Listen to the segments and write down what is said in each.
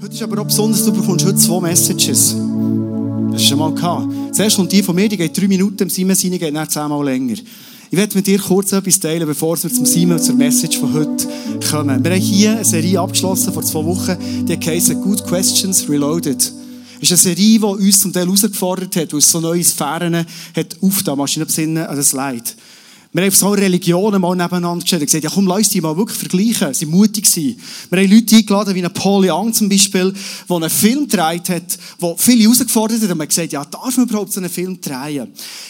Heute ist aber auch besonders, du bekommst heute zwei Messages. Das ist schon mal gehabt. Zuerst kommt die von mir, die geht drei Minuten, im Simon seine geht dann zehnmal länger. Ich werde mit dir kurz etwas teilen, bevor wir zum Simon zur Message von heute kommen. Wir haben hier eine Serie abgeschlossen vor zwei Wochen, die heisst Good Questions Reloaded. Es ist eine Serie, die uns zum Teil herausgefordert hat, weil es so neue Sphären hat aufgetan. Machst du nicht besinnen an das Leid? Wir haben so Religionen mal nebeneinander gestellt und gesagt, ja komm, lass uns die mal wirklich vergleichen. Sie mutig sein. Wir haben Leute eingeladen, wie Paul Young zum Beispiel, der einen Film gedreht hat, der viele herausgefordert hat und man gesagt, ja, darf man überhaupt so einen Film drehen?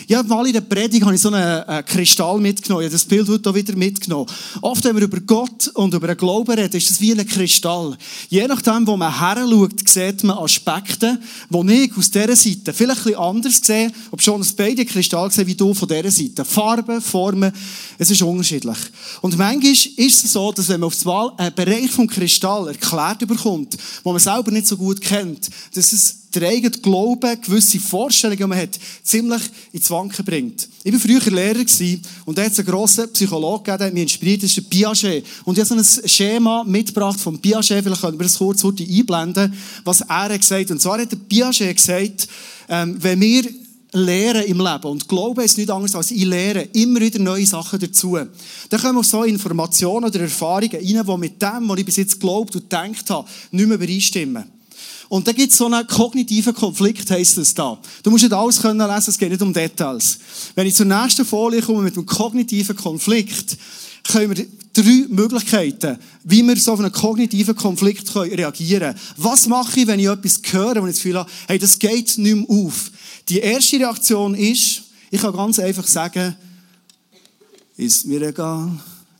Ja, mal in der Predigt habe ich so einen äh, Kristall mitgenommen. Ich habe das Bild heute auch wieder mitgenommen. Oft, wenn wir über Gott und über den Glauben reden, ist es wie ein Kristall. Je nachdem, wo man her schaut, sieht man Aspekte, die ich aus dieser Seite vielleicht ein bisschen anders sehe, ob schon das beide Kristall sehe, wie du von dieser Seite. Farbe, Form, Formen. Es ist unterschiedlich. Und manchmal ist es so, dass wenn man auf einmal einen Bereich vom Kristall erklärt bekommt, wo man selber nicht so gut kennt, dass es der eigene Glaube, gewisse Vorstellungen, die man hat, ziemlich ins Wanken bringt. Ich war früher Lehrer und da hat es einen grossen Psychologen gegeben, der mich inspiriert, das ist Piaget. Und ich habe so ein Schema mitgebracht von Piaget, vielleicht können wir das kurz einblenden, was er gesagt hat. Und zwar hat der Piaget gesagt, ähm, wenn wir Lehren im Leben. Und Glaube ist nicht anders als ich lehre immer wieder neue Sachen dazu. Dann kommen auch so Informationen oder Erfahrungen rein, die mit dem, was ich bis jetzt geglaubt und gedacht habe, nicht mehr übereinstimmen. Und da gibt es so einen kognitiven Konflikt, heisst es da. Du musst nicht alles können lesen, es geht nicht um Details. Wenn ich zur nächsten Folie komme mit dem kognitiven Konflikt, können wir drei Möglichkeiten, wie wir so auf einen kognitiven Konflikt reagieren können. Was mache ich, wenn ich etwas höre, wo ich das Gefühl habe, hey, das geht nicht mehr auf? Die erste Reaktion ist, ich kann ganz einfach sagen, ist mir egal,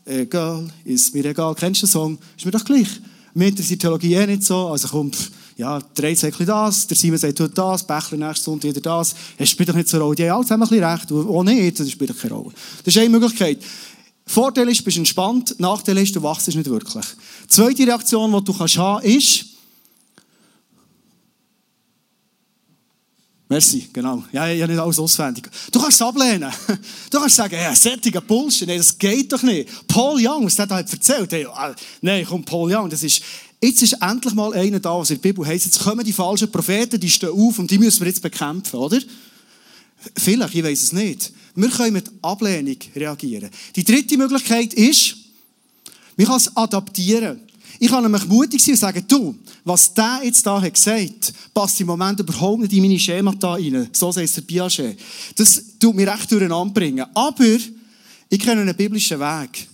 egal, ist mir egal. Kennst du den Song? Ist mir doch gleich. Mir interessiert Theologie eh nicht so. Also kommt, ja, der sagt das, der Simon sagt tut das, Bächler nächste Stunde wieder das. Es spielt doch nicht so eine Rolle. Die haben alle zusammen ein bisschen recht. Auch nicht, das spielt doch keine Rolle. Das ist eine Möglichkeit. Vorteil ist, du bist entspannt. Nachteil ist, du wachst nicht wirklich. Die zweite Reaktion, die du kannst haben, ist, Merci, genau. Ja, habe nicht alles auswendig. Du kannst es ablehnen. Du kannst sagen, ja, sättiger Bullshit, nee, das geht doch nicht. Paul Young, was der da hat erzählt, hey, äh, nein, komm, Paul Young, das ist, jetzt ist endlich mal einer da, was in der Bibel heißt, jetzt kommen die falschen Propheten, die stehen auf und die müssen wir jetzt bekämpfen, oder? Vielleicht, ich weiß es nicht. Wir können mit Ablehnung reagieren. Die dritte Möglichkeit ist, wir können es adaptieren. Ich kann nämlich mutig sein und sagen, du, was der jetzt da hat gesagt, passt im Moment überhaupt nicht in meine Schemata rein. So sagt der Piaget. Das tut mir recht durcheinander bringen. Aber ich kenne einen biblischen Weg,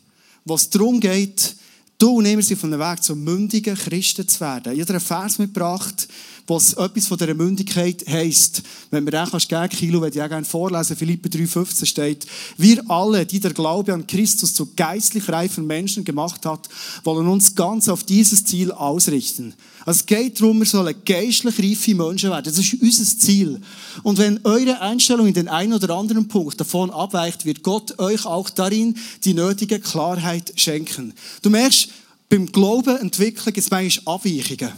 wo es darum geht, du nehmen sie von dem Weg zum mündigen Christen zu werden. Ich habe einen Vers mitgebracht, was etwas von dieser Mündigkeit heisst. Wenn mir den kannst geben, Kilo, würde ich auch gerne vorlesen. Philippe 3,15 steht, wir alle, die der Glaube an Christus zu geistlich reifen Menschen gemacht hat, wollen uns ganz auf dieses Ziel ausrichten. Also es geht darum, wir sollen geistlich reife Menschen werden. Das ist unser Ziel. Und wenn eure Einstellung in den einen oder anderen Punkt davon abweicht, wird Gott euch auch darin die nötige Klarheit schenken. Du merkst, beim Glauben entwickeln gibt es manchmal Abweichungen.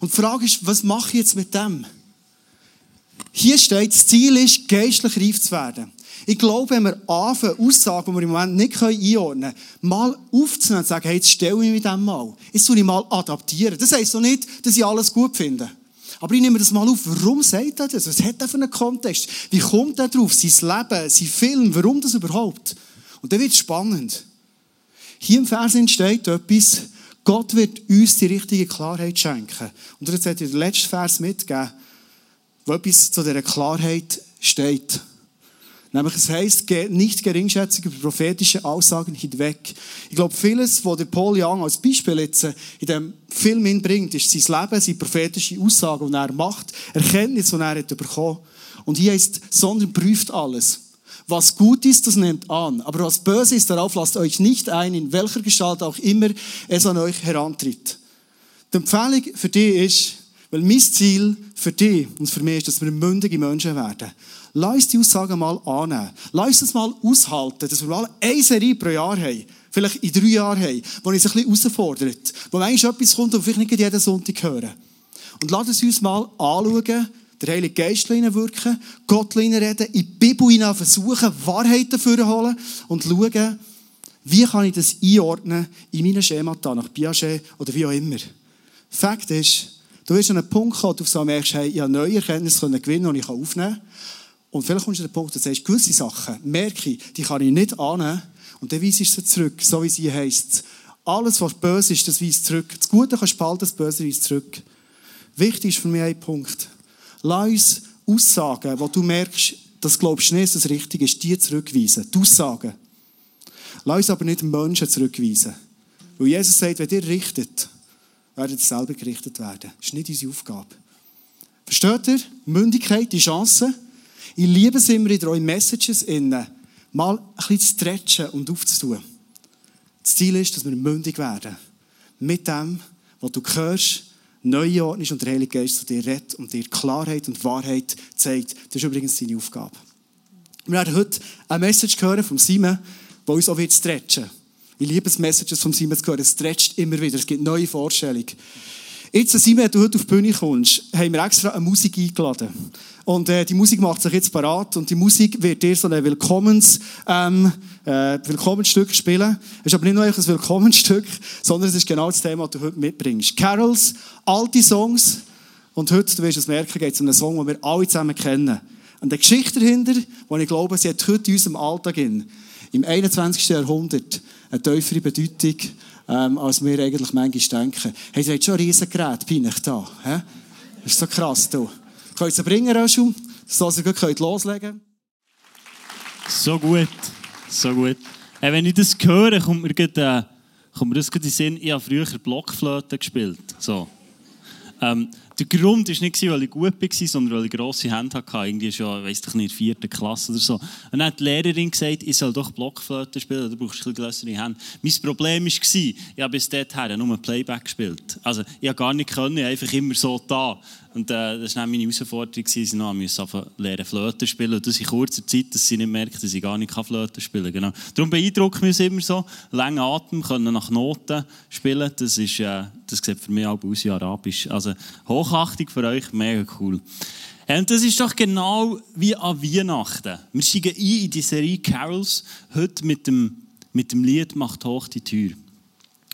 Und die Frage ist, was mache ich jetzt mit dem? Hier steht, das Ziel ist, geistlich reif zu werden. Ich glaube, wenn wir anfangen, Aussagen, die wir im Moment nicht einordnen können, mal aufzunehmen und sagen, hey, jetzt stelle ich mich dem mal. Jetzt soll ich mal adaptieren. Das heisst doch nicht, dass ich alles gut finde. Aber ich nehme das mal auf. Warum sagt er das? Was hat er für einen Kontext? Wie kommt er drauf? Sein Leben, sein Film, warum das überhaupt? Und dann wird es spannend. Hier im Fernsehen steht etwas, Gott wird uns die richtige Klarheit schenken. Und jetzt hat ich den letzten Vers mitgegeben, wo etwas zu dieser Klarheit steht. Nämlich, es heisst, nicht geringschätzig über prophetische Aussagen hinweg. Ich glaube, vieles, was der Paul Young als Beispiel jetzt in diesem Film hinbringt, ist sein Leben, seine prophetische Aussagen, die er macht, Erkenntnis, die er hat bekommen. Und hier heißt, sondern prüft alles. Was gut ist, das nehmt an. Aber was böse ist, darauf lasst euch nicht ein, in welcher Gestalt auch immer es an euch herantritt. Die Empfehlung für dich ist, weil mein Ziel für dich und für mich ist, dass wir mündige Menschen werden. Lass uns die Aussagen mal annehmen. Lass uns das mal aushalten, dass wir mal eine Serie pro Jahr haben. Vielleicht in drei Jahren haben, wo uns ein bisschen herausfordert. Wo manchmal etwas kommt, und vielleicht nicht jeden Sonntag hören. Und lass uns mal anschauen, der Heilige Geist wirken, Gott reden, in die Bibel versuchen, Wahrheiten dafür holen und schauen, wie kann ich das einordnen in meinen Schemata, nach Piaget oder wie auch immer. Fakt ist, Du wirst an einen Punkt kommen, wo du so merkst, hey, ich habe neue Erkenntnisse gewinnen die ich aufnehmen kann. Und vielleicht kommst du an den Punkt, wo du sagst, gewisse Sachen merke ich, die kann ich nicht annehmen. Und dann weisst du sie zurück, so wie sie heisst. Alles, was böse ist, das weist zurück. Das Gute kannst du behalten, das Böse weist zurück. Wichtig ist für mich ein Punkt. Lass uns Aussagen, wo du merkst, das glaubst du nicht, dass das richtig ist, die zurückweisen. Die Aussagen. Lass uns aber nicht Menschen zurückweisen. Weil Jesus sagt, wenn ihr richtet, werdet ihr selber gerichtet werden. Das ist nicht unsere Aufgabe. Versteht ihr? Mündigkeit, die Chance. Ich liebe es immer in euren Messages innen, mal ein bisschen zu stretchen und aufzutun. Das Ziel ist, dass wir mündig werden. Mit dem, was du hörst, neu ordnest und der Heilige Geist zu dir redet und dir Klarheit und Wahrheit zeigt. Das ist übrigens seine Aufgabe. Wir werden heute eine Message hören von Simon, die uns auch wird stretchen. Ich liebe es, Messages von Simon zu hören. Es stretcht immer wieder. Es gibt neue Vorstellungen. Jetzt, Simon, wenn du heute auf die Bühne kommst, haben wir extra eine Musik eingeladen. Und äh, die Musik macht sich jetzt parat und die Musik wird dir so ein Willkommens, ähm, äh, Willkommensstück spielen. Es ist aber nicht nur ein Willkommensstück, sondern es ist genau das Thema, das du heute mitbringst. Carols, alte Songs und heute, du wirst es merken, geht es um einen Song, den wir alle zusammen kennen. Und eine Geschichte dahinter, die ich glaube, sie hat heute in unserem Alltag in, im 21. Jahrhundert eine tiefere Bedeutung, ähm, als wir eigentlich manchmal denken. Hey, ihr habt schon ein Riesengerät bei euch da. He? Das ist so krass, du. Könnt ihr es bringen, Röschel? Dass ihr könnt loslegen So gut. So gut. Hey, wenn ich das höre, kommt mir, grad, äh, kommt mir das in den Sinn, ich habe früher Blockflöte gespielt. So. Ähm, der Grund war nicht, weil ich gut war, sondern weil ich grosse Hände hatte. Irgendwie schon, weiss ich nicht, vierte Klasse oder so. Und dann hat die Lehrerin gesagt, ich soll doch Blockflöte spielen, du brauchst ein bisschen grössere Hände. Mein Problem war, ich habe bis dahin nur Playback gespielt. Also, ich konnte gar nicht können, einfach immer so da. Und äh, das war meine Herausforderung, ich noch lernen Flöte spielen und das in kurzer Zeit, dass sie nicht merkt, dass ich gar nicht Flöte spielen kann. Genau. Darum beeindruckt mich immer so, lange Atem, können nach Noten spielen, das, ist, äh, das sieht für mich auch aus wie Arabisch. Also Hochachtung für euch, mega cool. Und das ist doch genau wie an Weihnachten. Wir steigen ein in die Serie Carols, heute mit dem, mit dem Lied «Macht hoch die Tür».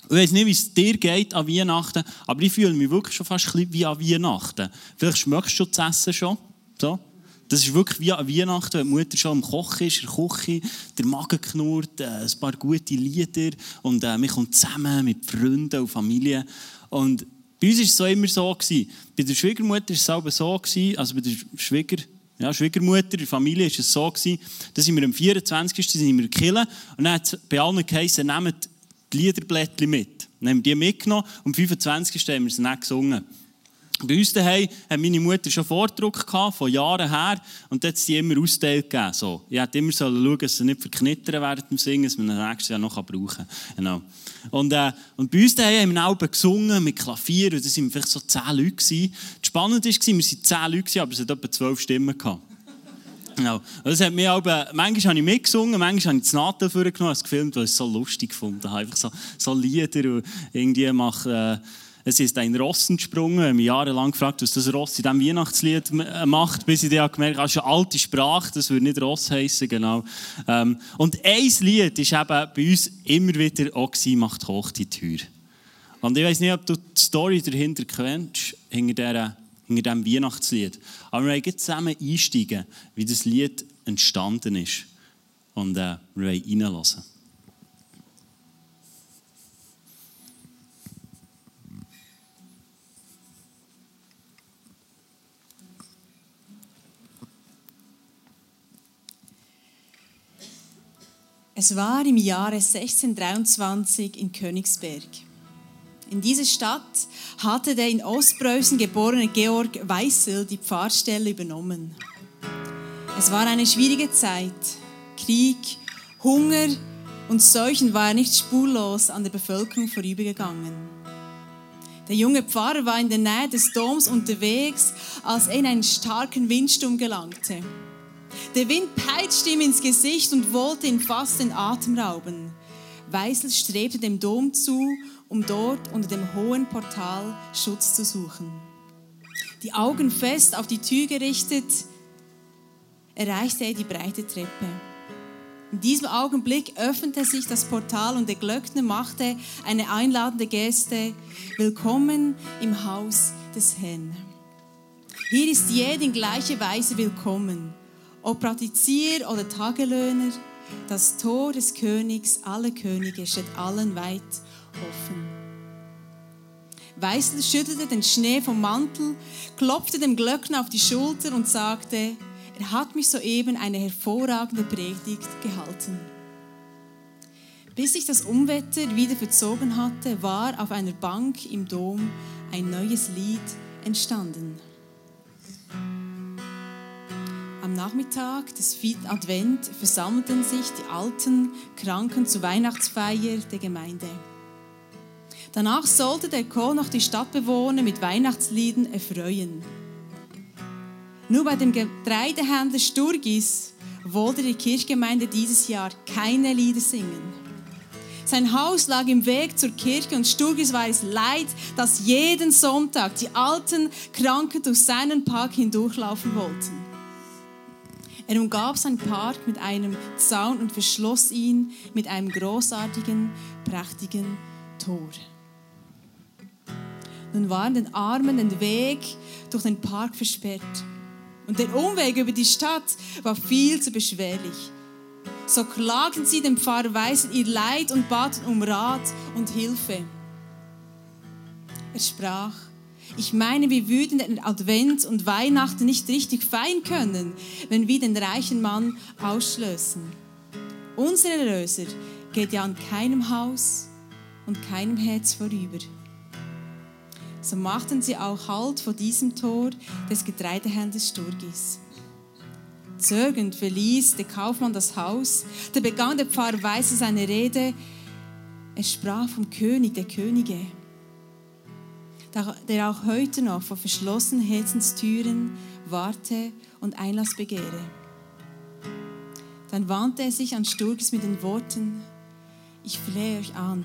Ich weiß nicht, wie es dir geht an Weihnachten, aber ich fühle mich wirklich schon fast wie an Weihnachten. Vielleicht schmeckst du das Essen schon. So. Das ist wirklich wie an Weihnachten, wenn die Mutter schon am Kochen ist, der Küche, der Magen knurrt, äh, ein paar gute Lieder und äh, wir kommen zusammen mit Freunden und Familie. Und bei uns war es so immer so. Gewesen. Bei der Schwiegermutter war es selber so, gewesen, also bei der Schwieger, ja, Schwiegermutter, der Familie war es so, gewesen, da sind wir am 24. sind wir in und dann hat es bei allen geheißen, nehmt die Liederblättchen mit. Dann haben wir die mitgenommen und am 25. haben wir sie nicht gesungen. Bei uns daheim hat meine Mutter schon Vordruck gehabt, von Jahren her, und dort hat sie immer ausgeteilt gegeben. So. Ich hätte immer schauen, dass sie nicht verknittern während dem Singen, dass man das nächstes Jahr noch brauchen kann. Genau. Und, äh, und bei uns daheim haben wir auch gesungen mit Klavier, und da waren vielleicht so zehn Leute. Gewesen. Das Spannende war, wir waren zehn Leute, aber es hat etwa zwölf Stimmen gehabt. Genau. Das hat mich auch, manchmal habe ich mitgesungen, manchmal habe ich das Nadel vorgenommen, es gefilmt, weil ich es so lustig fand. Einfach so, so Lieder und irgendwie mache, äh, es ist ein Ross entsprungen. Ich habe mich jahrelang gefragt, was das Ross in diesem Weihnachtslied äh, macht, bis ich dann gemerkt habe, das ist eine alte Sprache, das würde nicht Ross heißen, genau. Ähm, und ein Lied ist eben bei uns immer wieder auch gewesen, macht hoch die Tür. Und ich weiß nicht, ob du die Story dahinter kennst, hinter dieser hinter diesem Weihnachtslied. Aber wir wollen zusammen einsteigen, wie das Lied entstanden ist. Und äh, wir wollen reinlassen. Es war im Jahre 1623 in Königsberg. In dieser Stadt hatte der in Ostpreußen geborene Georg Weißel die Pfarrstelle übernommen. Es war eine schwierige Zeit. Krieg, Hunger und Seuchen waren nicht spurlos an der Bevölkerung vorübergegangen. Der junge Pfarrer war in der Nähe des Doms unterwegs, als er in einen starken Windsturm gelangte. Der Wind peitschte ihm ins Gesicht und wollte ihn fast den Atem rauben. Weißel strebte dem Dom zu um dort unter dem hohen Portal Schutz zu suchen. Die Augen fest auf die Tür gerichtet, erreichte er die breite Treppe. In diesem Augenblick öffnete sich das Portal und der Glöckner machte eine einladende Geste. Willkommen im Haus des Herrn. Hier ist jeder in gleicher Weise willkommen, ob Praktizier oder Tagelöhner. Das Tor des Königs aller Könige steht allen weit offen. Weißel schüttelte den Schnee vom Mantel, klopfte dem Glöckner auf die Schulter und sagte, er hat mich soeben eine hervorragende Predigt gehalten. Bis sich das Unwetter wieder verzogen hatte, war auf einer Bank im Dom ein neues Lied entstanden. Am Nachmittag des vierten Advent versammelten sich die alten Kranken zur Weihnachtsfeier der Gemeinde. Danach sollte der Chor noch die Stadtbewohner mit Weihnachtslieden erfreuen. Nur bei dem Getreidehändler Sturgis wollte die Kirchgemeinde dieses Jahr keine Lieder singen. Sein Haus lag im Weg zur Kirche und Sturgis war es leid, dass jeden Sonntag die alten Kranken durch seinen Park hindurchlaufen wollten. Er umgab seinen Park mit einem Zaun und verschloss ihn mit einem großartigen, prächtigen Tor. Nun waren den Armen den Weg durch den Park versperrt. Und der Umweg über die Stadt war viel zu beschwerlich. So klagten sie dem Pfarrer Weisel ihr Leid und baten um Rat und Hilfe. Er sprach, ich meine, wir würden den Advent und Weihnachten nicht richtig feiern können, wenn wir den reichen Mann ausschlössen. Unser Erlöser geht ja an keinem Haus und keinem Herz vorüber. So machten sie auch Halt vor diesem Tor des Getreidehändlers Sturgis. Zögernd verließ der Kaufmann das Haus, da begann der Pfarrer Weise seine Rede. Er sprach vom König der Könige, der auch heute noch vor verschlossenen Herzenstüren warte und Einlass begehre. Dann wandte er sich an Sturgis mit den Worten, ich flehe euch an,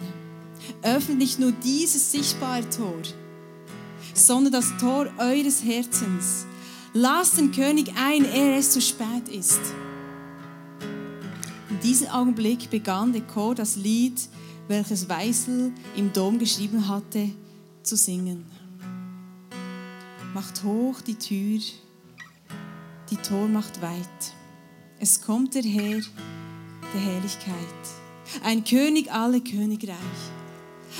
öffnet nicht nur dieses sichtbare Tor, sondern das Tor eures Herzens. Lasst den König ein, ehe es zu spät ist. In diesem Augenblick begann der Chor das Lied, welches Weißel im Dom geschrieben hatte, zu singen. Macht hoch die Tür, die Tor macht weit. Es kommt der Herr der Herrlichkeit, ein König aller Königreich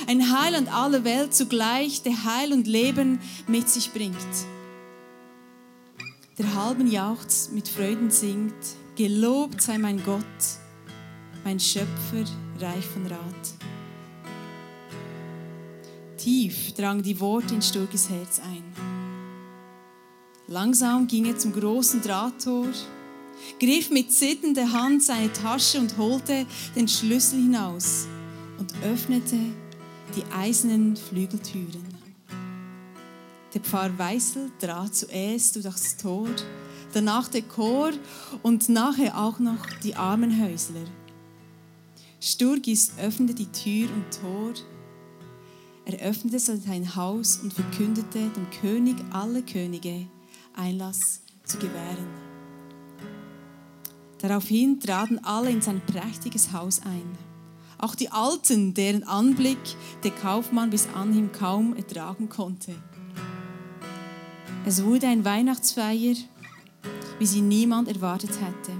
ein Heiland aller Welt zugleich, der Heil und Leben mit sich bringt. Der halben jauchzt, mit Freuden singt, gelobt sei mein Gott, mein Schöpfer, reich von Rat. Tief drang die Worte in Sturges Herz ein. Langsam ging er zum großen Drahttor, griff mit zitternder Hand seine Tasche und holte den Schlüssel hinaus und öffnete die eisernen Flügeltüren. Der Pfarrer Weißel trat zuerst durch das Tor, danach der Chor und nachher auch noch die armen Häusler. Sturgis öffnete die Tür und Tor. Er öffnete sein Haus und verkündete dem König aller Könige Einlass zu gewähren. Daraufhin traten alle in sein prächtiges Haus ein. Auch die Alten, deren Anblick der Kaufmann bis anhin kaum ertragen konnte. Es wurde ein Weihnachtsfeier, wie sie niemand erwartet hätte.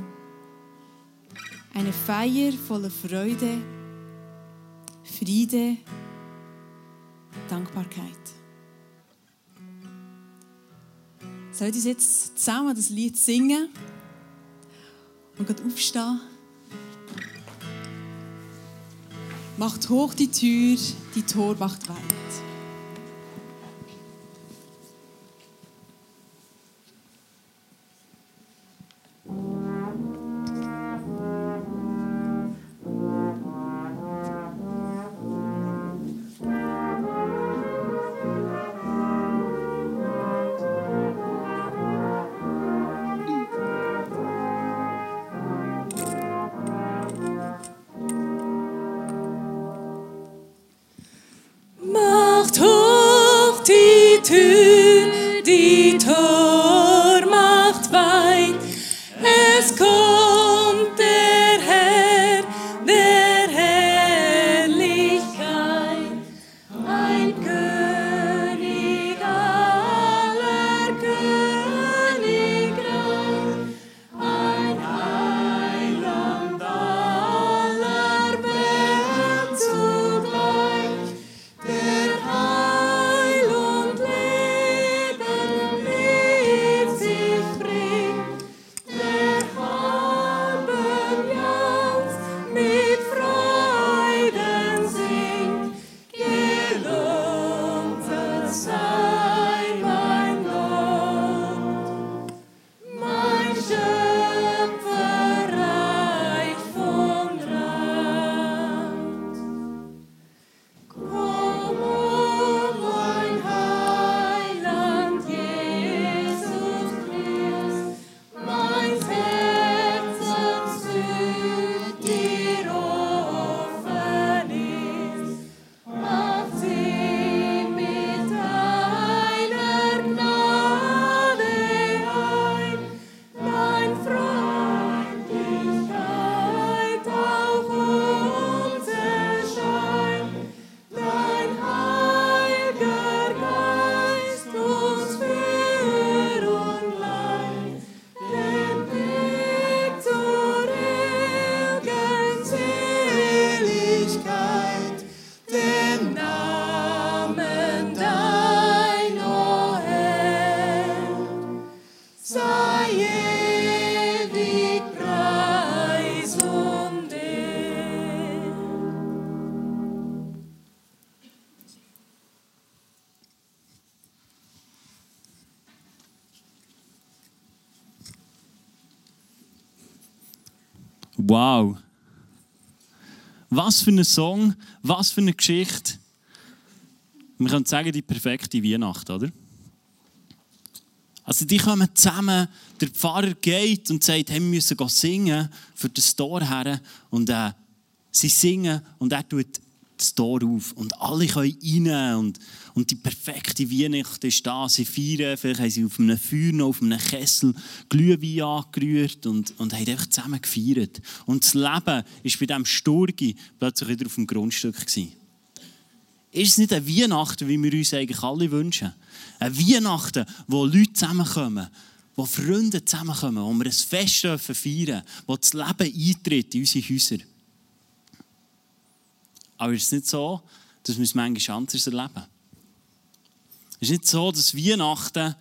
Eine Feier voller Freude, Friede, Dankbarkeit. Soll ich jetzt zusammen das Lied singen und gerade aufstehen? Macht hoch die Tür, die Tor macht weit. Wow. Was für ein Song, was für eine Geschichte. Man könnte sagen, die perfekte Weihnacht, oder? Also die kommen zusammen, der Pfarrer geht und sagt, hey, wir müssen singen für das Tor her. Und äh, sie singen und er tut das Tor auf. Und alle können rein und, und die perfekte Weihnacht ist da. Sie feiern, vielleicht haben sie auf einem Feuer noch, auf einem Kessel Glühwein angerührt und, und haben einfach zusammen gefeiert. Und das Leben war bei diesem Sturgi plötzlich wieder auf dem Grundstück. Gewesen. Ist es nicht eine Weihnachten, wie wir uns eigentlich alle wünschen? Eine Weihnachten, wo Leute zusammenkommen, wo Freunde zusammenkommen, wo wir ein Fest feiern dürfen, wo das Leben eintritt in unsere Häuser. Aber es ist nicht so, dass wir es manchmal anders erleben. Es ist nicht so, dass Weihnachten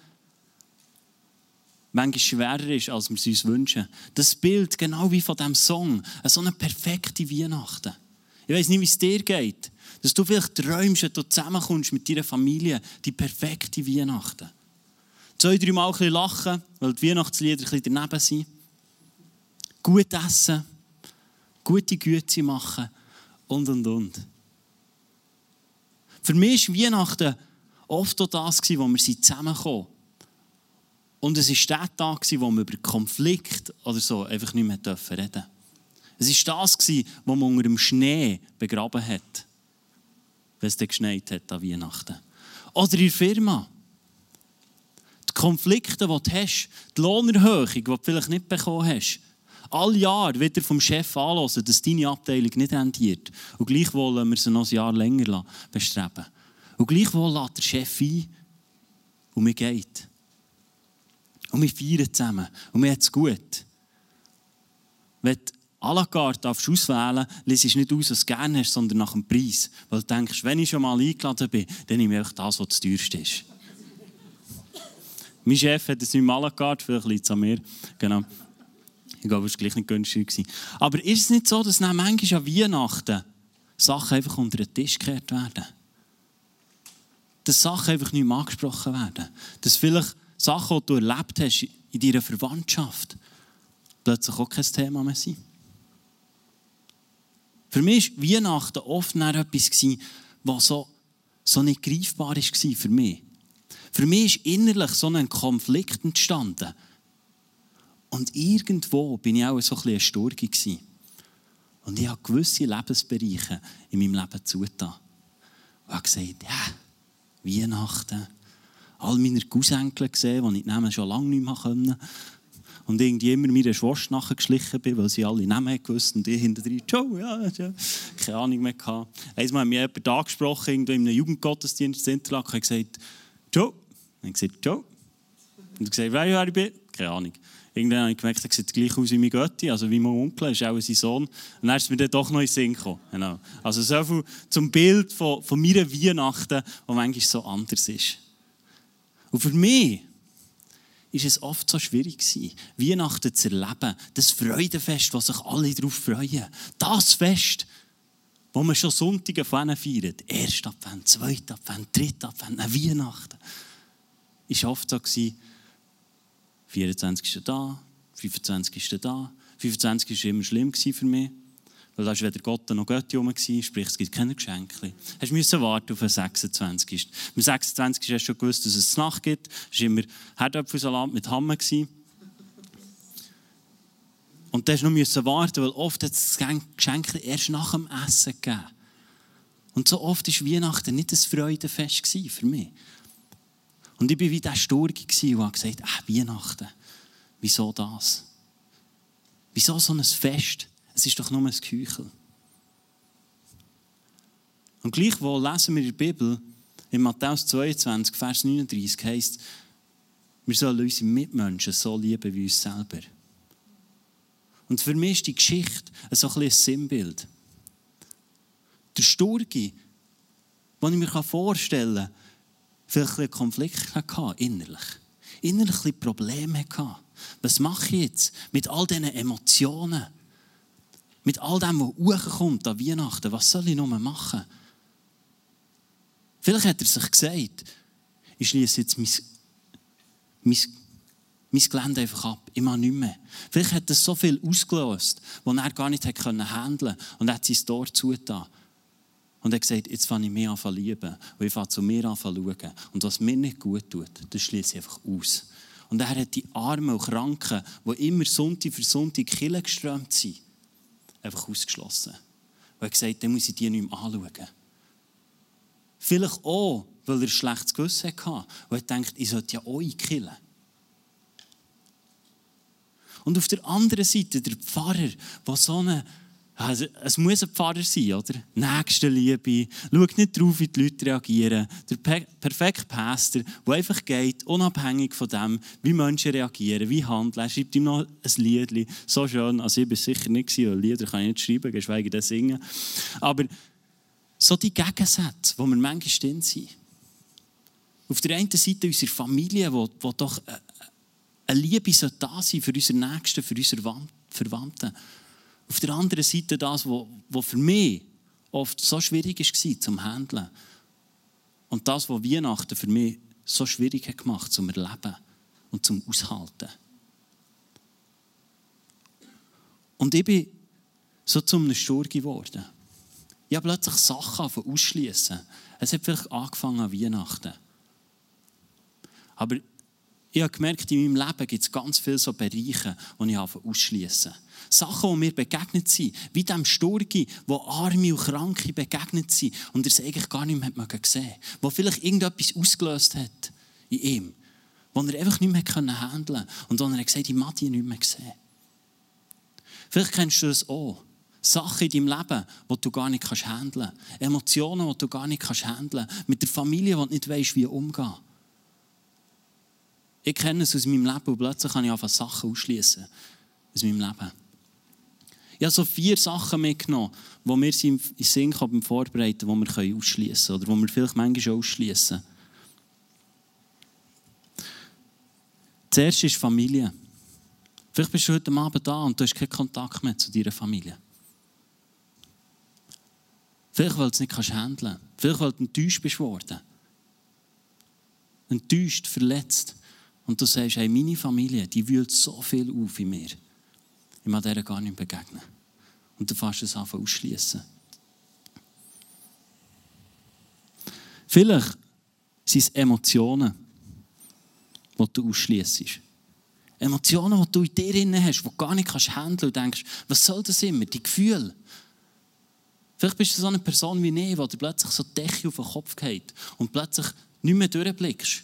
manchmal schwerer ist, als wir es uns wünschen. Das Bild, genau wie von diesem Song, so eine perfekte Weihnachten. Ich weiß nicht, wie es dir geht. Dass du vielleicht träumst, wenn du zusammenkommst mit deiner Familie, die perfekte Weihnachten. Zwei, drei Mal ein bisschen lachen, weil die Weihnachtslieder ein bisschen daneben sind. Gut essen, gute Güte machen und, und, und. Für mich war Weihnachten oft auch das, wo wir zusammenkommen. Und es war der Tag, wo wir über Konflikt oder so einfach nicht mehr reden durften. Es war das, wo man unter dem Schnee begraben hat wenn es dann geschneit hat an Weihnachten. Oder in der Firma. Die Konflikte, die du hast, die Lohnerhöhung, die du vielleicht nicht bekommen hast, alle Jahre wieder vom Chef anhören, dass deine Abteilung nicht rendiert. Und gleichwohl wollen wir sie noch ein Jahr länger bestreben. Und gleichwohl lädt der Chef ein und mir geht. Und wir feiern zusammen. Und mir hat es gut. Wenn à la carte darfst du auswählen, liest nicht aus, was du gerne hast, sondern nach dem Preis. Weil du denkst, wenn ich schon mal eingeladen bin, dann nehme ich das, was das teuerste ist. mein Chef hat es nicht à la carte, vielleicht liegt es an mir. Genau. Ich glaube, es war gleich nicht günstig. Aber ist es nicht so, dass dann manchmal an Weihnachten Sachen einfach unter den Tisch gekehrt werden? Dass Sachen einfach nicht mehr angesprochen werden? Dass vielleicht Sachen, die du erlebt hast in deiner Verwandtschaft, plötzlich auch kein Thema mehr sind? Für mich war Weihnachten oft etwas, was so, so nicht greifbar war für mich. Für mich ist innerlich so ein Konflikt entstanden. Und irgendwo bin ich auch so ein bisschen Sturge Und ich habe gewisse Lebensbereiche in meinem Leben zugetan. Und habe gesagt, ja, Weihnachten. All meine Cousenkel gesehen, die ich schon lange nicht mehr konnte und irgendwie immer meiner Schwester nachgeschlichen bin, weil sie alle Namen gewusst und ich hinter drin, Joe, ja, ja, keine Ahnung mehr gehabt. Einmal hat mich jemand angesprochen, irgendwo in einem Jugendgottesdienst in Interlaken, und gesagt, Joe. Und ich gesagt, Joe. Und ich gesagt, wer ich bin? Keine Ahnung. Irgendwann habe ich gemerkt, er sieht gleich aus wie mein Götti, also wie mein Onkel, ist auch sein Sohn. Und dann ist mir dann doch noch in den Sinn gekommen. Genau. Also so viel zum Bild von, von meiner Weihnachten, die manchmal so anders ist. Und für mich ist es oft so schwierig gewesen, Weihnachten zu erleben. Das Freudenfest, wo sich alle darauf freuen. Das Fest, wo man schon Sonntage von feiert. Erster Advent, zweiter Advent, dritter Advent, Weihnachten. Ist oft so gewesen, 24. ist da, 25. ist da. 25. war immer schlimm für mich. Weil da war weder Gott noch Gott herum, sprich, es gibt keine Geschenke. Du musst warten auf den 26. Am 26. hast du schon gewusst, dass es Nacht gibt. Es war immer Herdöpfelsalat mit Hamm. Und dann musst du warten, weil oft hat es das Geschenk erst nach dem Essen gegeben. Und so oft war Weihnachten nicht ein Freudenfest für mich. Und ich war wie der Sturge und gesagt ah, Weihnachten, wieso das? Wieso so ein Fest? Es ist doch nur ein Küchel. Und gleichwohl lesen wir in der Bibel, in Matthäus 22, Vers 39, heißt, wir sollen unsere Mitmenschen so lieben wie uns selber. Und für mich ist die Geschichte so ein, ein Sinnbild. Der Sturgi, den ich mir vorstellen kann, vielleicht ein Konflikt hatte, innerlich. Innerlich ein Probleme hatte. Was mache ich jetzt mit all diesen Emotionen? Mit all dem, was hochkommt an Weihnachten, was soll ich noch machen? Vielleicht hat er sich gesagt, ich schließe jetzt mein, mein mein Gelände einfach ab. Ich mache nicht mehr. Vielleicht hat das so viel ausgelöst, was er gar nicht handeln konnte. Und er hat sein Tor zugetan. Und er hat gesagt, jetzt fange ich mich an zu lieben. Und ich fange zu mir an zu schauen. Und was mir nicht gut tut, das schließe ich einfach aus. Und er hat die Armen und Kranken, die immer Sonntag für Sonntag Kille geströmt sind, einfach ausgeschlossen. Und er hat gesagt, dann muss ich die nicht mehr anschauen. Vielleicht auch, weil er ein schlechtes Gewissen hatte. Und er denkt, ich sollte ja euch killen. Und auf der anderen Seite der Pfarrer, der so eine also, es muss ein Pfarrer sein, oder? Nächstenliebe. Schau nicht darauf, wie die Leute reagieren. Der perfekte Pastor, der einfach geht, unabhängig von dem, wie Menschen reagieren, wie handeln. Er schreibt ihm noch ein Lied. So schön. Also, ich bin sicher nicht, weil Lieder kann ich nicht schreiben, geschweige denn singen. Aber so die Gegensätze, die wir manchmal drin sind. Auf der einen Seite unsere Familie, wo, wo doch äh, eine Liebe da sein für unsere Nächsten, für unsere Verwandten. Auf der anderen Seite das, was für mich oft so schwierig war zum Handeln. Und das, was Weihnachten für mich so schwierig hat gemacht zum Erleben und zum Aushalten. Und ich bin so zum einem Stur geworden. Ich habe plötzlich Sachen ausschließen. Es hat vielleicht angefangen an Weihnachten. Aber ich habe gemerkt, in meinem Leben gibt es ganz viele so Bereiche, die ich ausschließen Sachen, die mir begegnet sind, wie dem Sturgi, wo Arme und Kranke begegnet sind und er es eigentlich gar nicht mehr gesehen hat. Wo vielleicht irgendetwas ausgelöst hat in ihm, wo er einfach nicht mehr handeln konnte und wo er gesagt hat, ich mag die nicht mehr sehen. Vielleicht kennst du das auch. Sachen in deinem Leben, die du gar nicht handeln kannst. Emotionen, die du gar nicht handeln kannst. Mit der Familie, die du nicht weißt, wie umgehen. Ich kenne es aus meinem Leben und plötzlich kann ich einfach Sachen ausschließen aus meinem Leben. Ich habe so vier Sachen mitgenommen, die wir in Sinn beim Vorbereiten, die wir ausschließen können oder die wir vielleicht manchmal ausschließen. Zuerst ist Familie. Vielleicht bist du heute Abend da und du hast keinen Kontakt mehr zu deiner Familie. Vielleicht, weil du es nicht handeln kannst. Vielleicht, weil du enttäuscht bist worden. Enttäuscht, verletzt. Und du sagst, hey, meine Familie, die wühlt so viel auf in mir. Ich mag dieser gar nicht begegnen. Und du fährst es einfach ausschließen. Vielleicht sind es Emotionen, die du ausschließt. Emotionen, die du in dir drin hast, die du gar nicht kannst handeln und denkst, was soll das immer? Die Gefühle. Vielleicht bist du so eine Person wie ich, die dir plötzlich so Decke auf den Kopf geht und plötzlich nicht mehr durchblickst.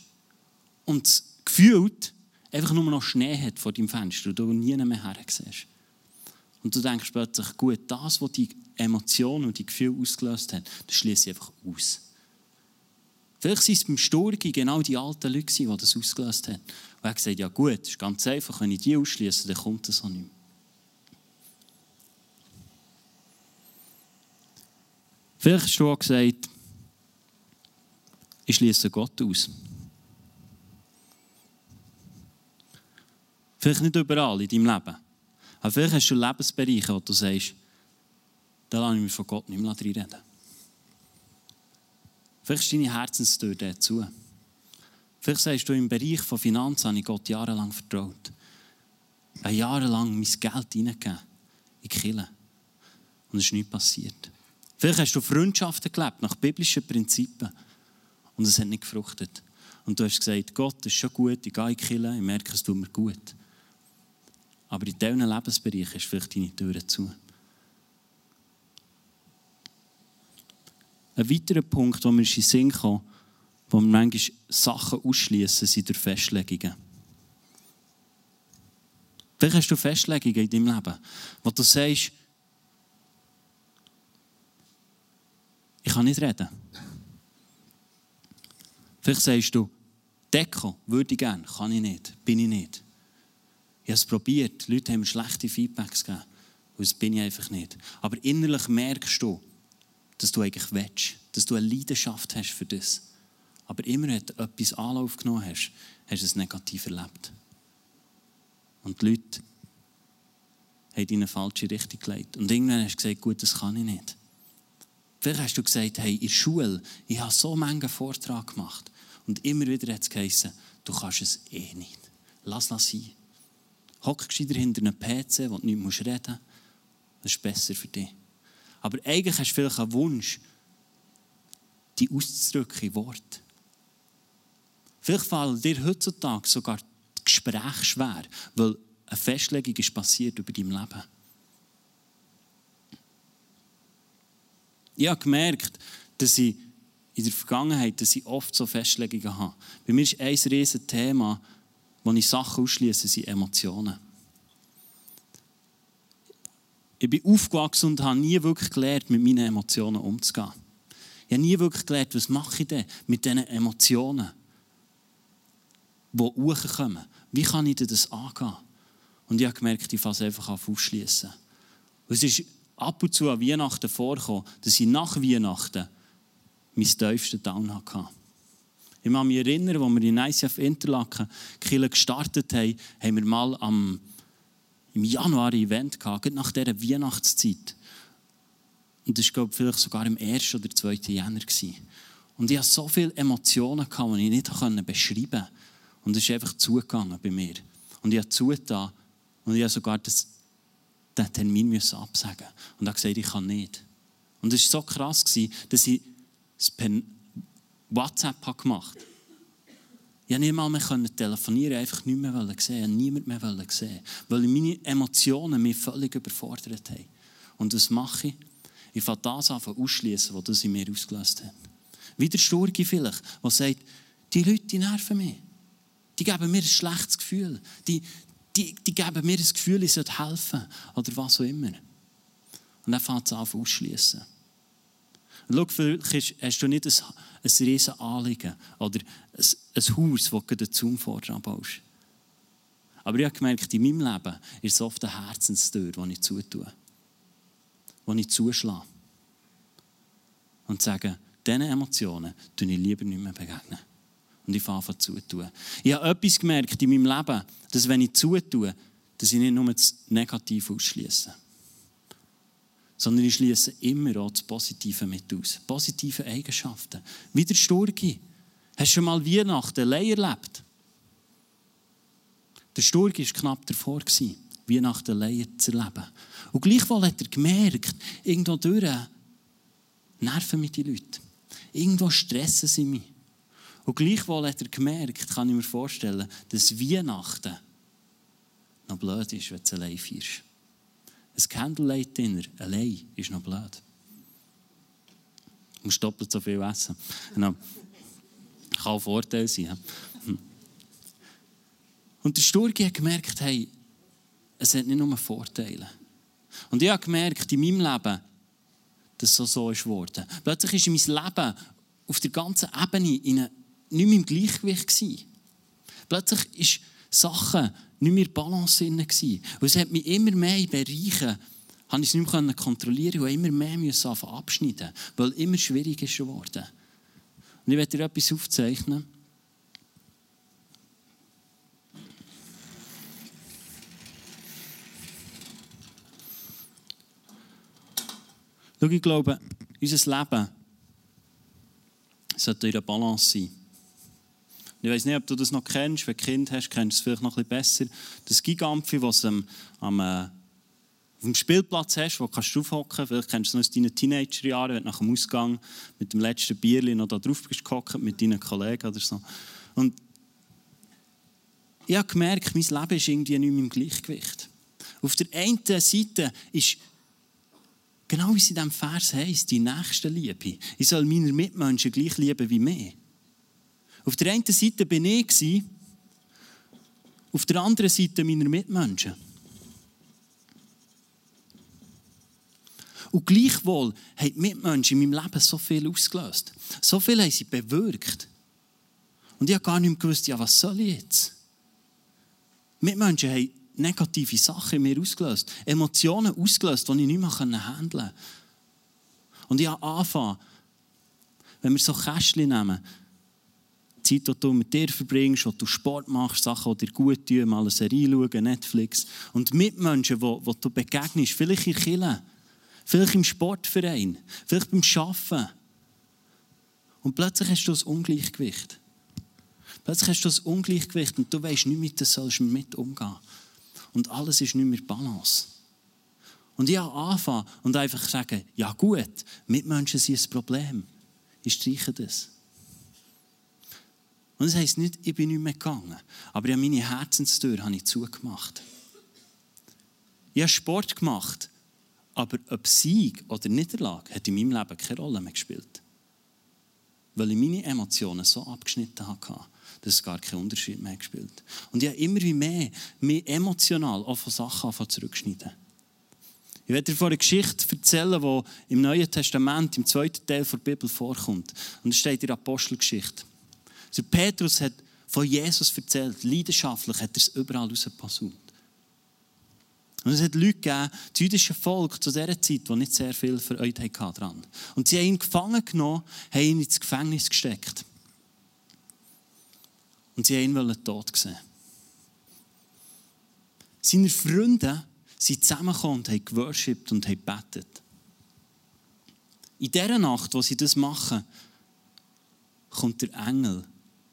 Und gefühlt einfach nur noch Schnee hat vor deinem Fenster und du nie mehr her siehst. Und du denkst plötzlich, gut, das, was die Emotionen und die Gefühle ausgelöst hat, das schließe ich einfach aus. Vielleicht sind es beim Sturgi genau die alten Leute, die das ausgelöst haben. Und er hat gesagt, ja gut, ist ganz einfach, wenn ich die ausschließe, dann kommt das auch nicht mehr. Vielleicht hast du auch gesagt, ich schließe Gott aus. Vielleicht nicht überall in deinem Leben. Aber vielleicht hast du Lebensbereiche, wo du sagst, da lasse ich mich von Gott nicht mehr reden. Vielleicht ist deine Herzenstür dazu. Vielleicht sagst du, im Bereich von Finanzen habe ich Gott jahrelang vertraut. Ich habe jahrelang mein Geld hineingegeben in die. Und es ist nichts passiert. Vielleicht hast du Freundschaften gelebt nach biblischen Prinzipien. Und es hat nicht gefruchtet. Und du hast gesagt, Gott ist schon gut, ich gehe in die Kirche, ich merke, es tut mir gut. Aber in diesen Lebensbereichen ist vielleicht deine Tür zu. Ein weiterer Punkt, wo wir in den Sinn kommen, wo wir manchmal Sachen ausschließen, sind durch Festlegungen. Vielleicht hast du Festlegungen in deinem Leben, wo du sagst, ich kann nicht reden. Vielleicht sagst du, Deko würde ich gerne, kann ich nicht, bin ich nicht. Ich habe es probiert. Die Leute haben mir schlechte Feedbacks gegeben. Und das bin ich einfach nicht. Aber innerlich merkst du, dass du eigentlich willst, dass du eine Leidenschaft hast für das. Aber immer, wenn du etwas Anlauf genommen hast, hast du es negativ erlebt. Und die Leute haben in eine falsche Richtung gelegt. Und irgendwann hast du gesagt, gut, das kann ich nicht. Vielleicht hast du gesagt, hey, in der Schule, ich habe so einen Vortrag gemacht. Und immer wieder hat es geheißen, du kannst es eh nicht. lass das sein. Hock gescheiter hinter einem PC, wo du nicht reden musst. Das ist besser für dich. Aber eigentlich hast du vielleicht einen Wunsch, die auszudrücken in Wort. Vielleicht fallen dir heutzutage sogar die Gespräche schwer, weil eine Festlegung ist passiert über dein Leben. Ich habe gemerkt, dass ich in der Vergangenheit, dass ich oft so Festlegungen habe. Bei mir ist ein riesiges Thema, wo ich Sachen ausschließe, sind Emotionen. Ich bin aufgewachsen und habe nie wirklich gelernt, mit meinen Emotionen umzugehen. Ich habe nie wirklich gelernt, was mache ich denn mit diesen Emotionen, die hochkommen. Wie kann ich denn das angehen? Und ich habe gemerkt, ich fasse einfach auf ausschließen. Es ist ab und zu an Weihnachten vorgekommen, dass ich nach Weihnachten mein tiefstes Down hatte. Ich kann mich erinnern, als wir in ICF Interlaken Kille gestartet haben, haben wir mal am, im Januar ein Event gehabt, nach dieser Weihnachtszeit. Und das war, vielleicht sogar im 1. oder 2. Januar. Und ich hatte so viele Emotionen, die ich nicht beschreiben konnte. Und es ist einfach zugegangen bei mir. Und ich habe zugetan. Und ich habe sogar das, den Termin absagen Und habe gesagt, ich kann nicht. Und es war so krass, dass ich es WhatsApp gemacht habe. Ich konnte nicht mehr telefonieren, einfach nicht mehr sehen, niemand mehr sehen, weil meine Emotionen mich völlig überfordert haben. Und was mache ich? Ich fange das an ausschließen, was das in mir ausgelöst hat. Wie der Sturgi vielleicht, der sagt, die Leute die nerven mich. Die geben mir ein schlechtes Gefühl. Die, die, die geben mir das Gefühl, ich sollte helfen. Oder was auch immer. Und dann fängt es an ausschließen. Schau, vielleicht hast du nicht ein, ein riesen Anliegen oder ein, ein Haus, das du den Zaun vorne baust. Aber ich habe gemerkt, in meinem Leben ist es oft eine Herzenstür, die ich zutue. Die ich zuschlage. Und sage, diesen Emotionen tue ich lieber nicht mehr begegnen. Und ich fange an zu tun. Ich habe etwas gemerkt in meinem Leben, dass wenn ich zutue, dass ich nicht nur das Negative ausschließe sondern ich schließe immer auch das Positive mit aus. Positive Eigenschaften. Wie der Sturgi. Hast du schon mal Weihnachten allein erlebt? Der Sturgi war knapp davor, Weihnachten allein zu erleben. Und gleichwohl hat er gemerkt, irgendwo durch nerven mich die Leute. Irgendwo stressen sie mich. Und gleichwohl hat er gemerkt, kann ich mir vorstellen, dass Weihnachten noch blöd ist, wenn du allein feierst. Ein Candlelight-Dinner allein ist noch blöd. Du musst doppelt so viel essen. Genau. Kann auch Vorteil sein. Und der Sturgi hat gemerkt, hey, es hat nicht nur Vorteile. Und ich habe gemerkt in meinem Leben, dass es so so ist geworden. Plötzlich ist mein Leben auf der ganzen Ebene in eine, nicht mehr im Gleichgewicht gewesen. Plötzlich ist Sachen nicht mehr Balance drin. Und es hat mich immer mehr in Bereichen, habe ich es nicht mehr kontrollieren und immer mehr müssen abschneiden, weil es immer schwieriger geworden. Und ich werde dir etwas aufzeichnen. Schau, ich glaube, unser Leben sollte in einer Balance sein. Ich weiß nicht, ob du das noch kennst. Wenn du ein Kind hast, kennst du es vielleicht noch ein bisschen besser. Das Gigampfi, das du am, äh, auf dem Spielplatz hast, wo kannst du draufhocken. Vielleicht kennst du es noch aus deinen Teenagerjahren, wenn du nach dem Ausgang mit dem letzten Bierli noch da drauf bist gehockt, mit deinen Kollegen oder so. Und ich habe gemerkt, mein Leben ist irgendwie nicht mehr im Gleichgewicht. Auf der einen Seite ist genau wie es in diesem Vers heisst, die nächste Liebe. Ich soll meine Mitmenschen gleich lieben wie mich. Auf der einen Seite bin ich, auf der anderen Seite meiner Mitmenschen. Und gleichwohl haben die Mitmenschen in meinem Leben so viel ausgelöst. So viel haben sie bewirkt. Und ich habe gar nicht mehr gewusst, ja, was soll ich jetzt? Mitmenschen haben negative Sachen in mir ausgelöst. Emotionen ausgelöst, die ich nicht mehr handeln konnte. Und ich habe angefangen, wenn wir so Kästchen nehmen, Zeit, die du mit dir verbringst, wo du Sport machst, Sachen, die dir gut tun, mal eine Serie schauen, Netflix. Und Mitmenschen, wo, wo du begegnest, vielleicht in Kirche, vielleicht im Sportverein, vielleicht beim Arbeiten. Und plötzlich hast du das Ungleichgewicht. Plötzlich hast du das Ungleichgewicht und du weißt nicht, mit das sollst mit umgehen. Und alles ist nicht mehr Balance. Und ich anfangen und einfach sagen, ja gut, Mitmenschen sind ein Problem. Ich streiche das. Und das heisst nicht, ich bin nicht mehr gegangen. Aber ich meine Herzenstür habe ich zugemacht. Ich habe Sport gemacht, aber ob Sieg oder Niederlage hat in meinem Leben keine Rolle mehr gespielt. Weil ich meine Emotionen so abgeschnitten hatte, dass es gar keinen Unterschied mehr gespielt Und ich habe immer mehr, mehr emotional auch von Sachen zurückschneiden. Ich werde dir von einer Geschichte erzählen, die im Neuen Testament, im zweiten Teil der Bibel vorkommt. Und es steht in der Apostelgeschichte. Also Petrus hat von Jesus erzählt, leidenschaftlich hat er es überall rausgepasst. Und es hat Leute gegeben, das jüdische Volk zu dieser Zeit, die nicht sehr viel für euch hatten. Und sie haben ihn gefangen genommen, haben ihn ins Gefängnis gesteckt. Und sie wollten ihn tot sehen. Seine Freunde sind zusammengekommen und haben geworshipped und haben gebetet. In dieser Nacht, wo sie das machen, kommt der Engel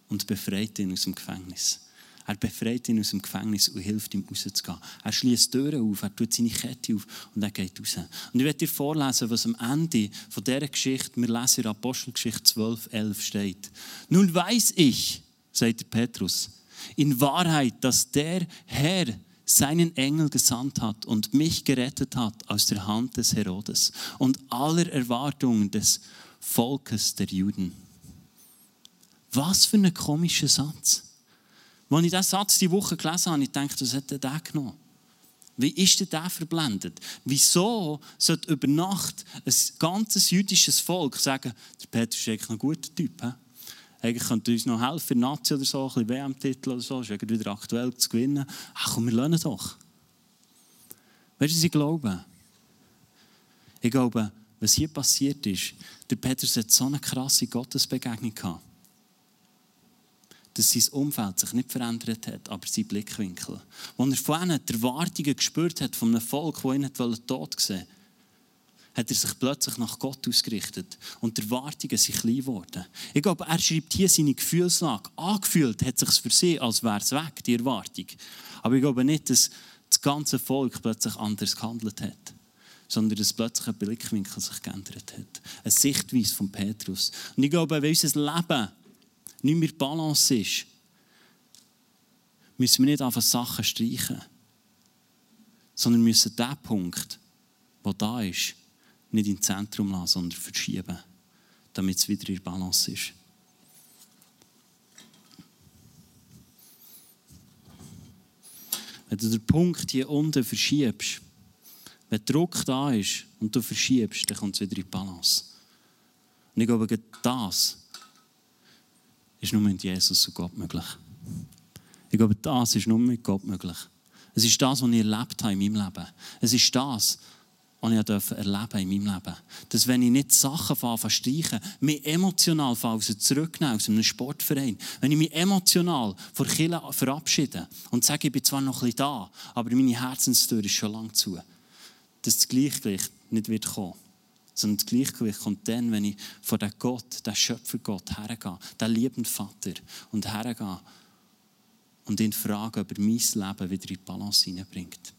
und befreit ihn aus dem Gefängnis. Er befreit ihn aus dem Gefängnis und hilft ihm rauszugehen. Er schließt Türen auf, er tut seine Kette auf und er geht raus. Und ich werde dir vorlesen, was am Ende von dieser Geschichte, wir lesen in Apostelgeschichte 12, 11 steht. Nun weiß ich, sagt Petrus, in Wahrheit, dass der Herr seinen Engel gesandt hat und mich gerettet hat aus der Hand des Herodes und aller Erwartungen des Volkes der Juden. Was für ein komischer Satz. Als ich diesen Satz die Woche gelesen habe, ich dachte, was hat er da genommen? Wie ist denn der verblendet? Wieso sollte über Nacht ein ganzes jüdisches Volk sagen, der Peter ist eigentlich ein guter Typ? He? Eigentlich könnte uns noch helfen, Nazi oder so, ein bisschen WM-Titel oder so, ist wieder aktuell zu gewinnen. Ach komm, wir lernen doch. Weißt du, was ich glaube? Ich glaube, was hier passiert ist, der Petrus hat so eine krasse Gottesbegegnung gehabt dass sein Umfeld sich nicht verändert hat, aber sein Blickwinkel. Als er von ihnen die Erwartungen gespürt hat von einem Volk, das ihn tot sehen wollte, hat er sich plötzlich nach Gott ausgerichtet. Und die Erwartungen sind klein geworden. Ich glaube, er schreibt hier seine Gefühlslage. Angefühlt hat es sich für sie, als wäre es weg, die Erwartung. Aber ich glaube nicht, dass das ganze Volk plötzlich anders gehandelt hat sondern dass plötzlich ein Blickwinkel sich geändert hat. Eine Sichtweise von Petrus. Und ich glaube, wenn unser Leben nicht mehr Balance ist, müssen wir nicht einfach Sachen streichen, sondern müssen den Punkt, der da ist, nicht ins Zentrum lassen, sondern verschieben, damit es wieder in Balance ist. Wenn du den Punkt hier unten verschiebst, wenn Druck da ist und du verschiebst, dann kommt es wieder in Balance. Und ich glaube, das ist nur mit Jesus und Gott möglich. Ich glaube, das ist nur mit Gott möglich. Es ist das, was ich erlebt habe in meinem Leben. Es ist das, was ich erleben in meinem Leben. Dass wenn ich nicht Sachen anfange streichen, mich emotional zurücknehmen aus einem Sportverein, wenn ich mich emotional von Kirche verabschiede und sage, ich bin zwar noch ein bisschen da, aber meine Herzenstür ist schon lange zu, dass das Gleichgewicht nicht wird kommen sondern das Gleichgewicht kommt dann, wenn ich vor den Gott, den Schöpfergott hergehe, den liebenden Vater und hergehe und ihn frage, ob er mein Leben wieder in die Balance hineinbringt.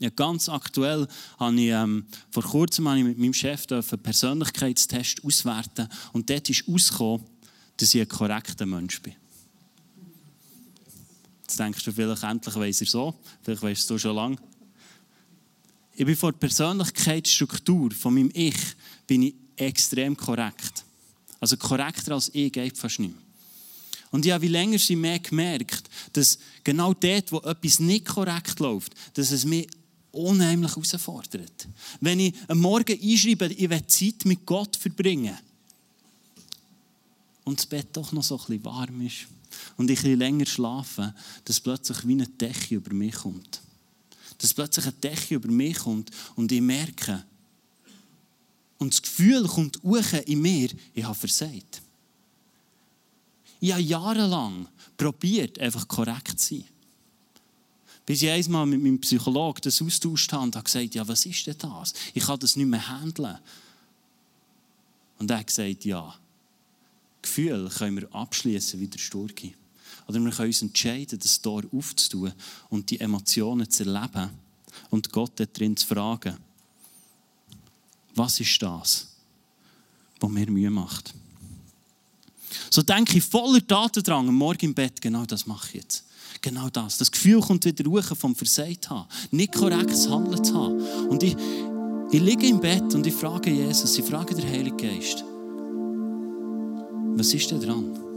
Ja, ganz aktuell habe ich, ähm, vor kurzem habe ich mit meinem Chef einen Persönlichkeitstest auswerten und dort ist herausgekommen, dass ich ein korrekter Mensch bin. Jetzt denkst du vielleicht, endlich weiss er so, vielleicht weißt du schon lange. Ich bin vor der Persönlichkeitsstruktur von meinem Ich bin ich extrem korrekt. Also korrekter als ich geht fast nicht mehr. Und ich habe wie länger sie mehr gemerkt, dass genau dort, wo etwas nicht korrekt läuft, dass es mich unheimlich herausfordert. Wenn ich am Morgen einschreibe, ich will Zeit mit Gott verbringen und das Bett doch noch so ein bisschen warm ist und ich ein bisschen länger schlafe, dass plötzlich wie eine Decke über mich kommt dass plötzlich eine Decke über mich kommt und ich merke, und das Gefühl kommt hoch in mir, ich habe versagt. Ich habe jahrelang probiert, einfach korrekt zu sein. Bis ich einmal mit meinem Psychologen das austauscht habe und habe gesagt, ja, was ist denn das? Ich kann das nicht mehr handeln. Und er hat gesagt, ja, Gefühl können wir abschließen wie der Sturki. Oder wir können uns entscheiden, das Tor aufzutun und die Emotionen zu erleben und Gott drin zu fragen, was ist das, was mir Mühe macht. So denke ich voller Datendrang am Morgen im Bett, genau das mache ich jetzt. Genau das. Das Gefühl kommt wieder ruhig vom Versagt haben, nicht korrektes Handeln zu haben. Und ich, ich liege im Bett und ich frage Jesus, ich frage den Heiligen Geist, was ist denn dran?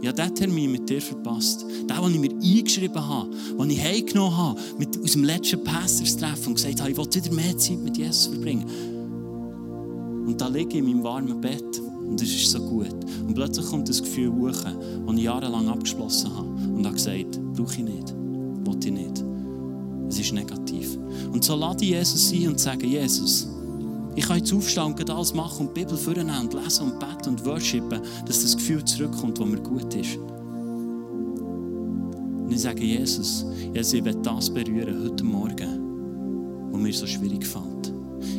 Ich habe diesen Termin mit dir verpasst. Den, den ich mir eingeschrieben habe, den ich heimgenommen habe, mit, aus dem letzten Pastorstreffen und gesagt habe, ich will wieder mehr Zeit mit Jesus verbringen. Und da liege ich in meinem warmen Bett und es ist so gut. Und plötzlich kommt das Gefühl hoch, das ich jahrelang abgeschlossen habe und habe gesagt, brauche ich nicht, will ich nicht. Es ist negativ. Und so lade ich Jesus ein und sage, Jesus, ich kann jetzt aufstehen und alles machen und die Bibel vornehmen und lesen und beten und worshipen, dass das Gefühl zurückkommt, das mir gut ist. Und ich sage, Jesus, Jesus ich will das berühren heute Morgen, was mir so schwierig fällt.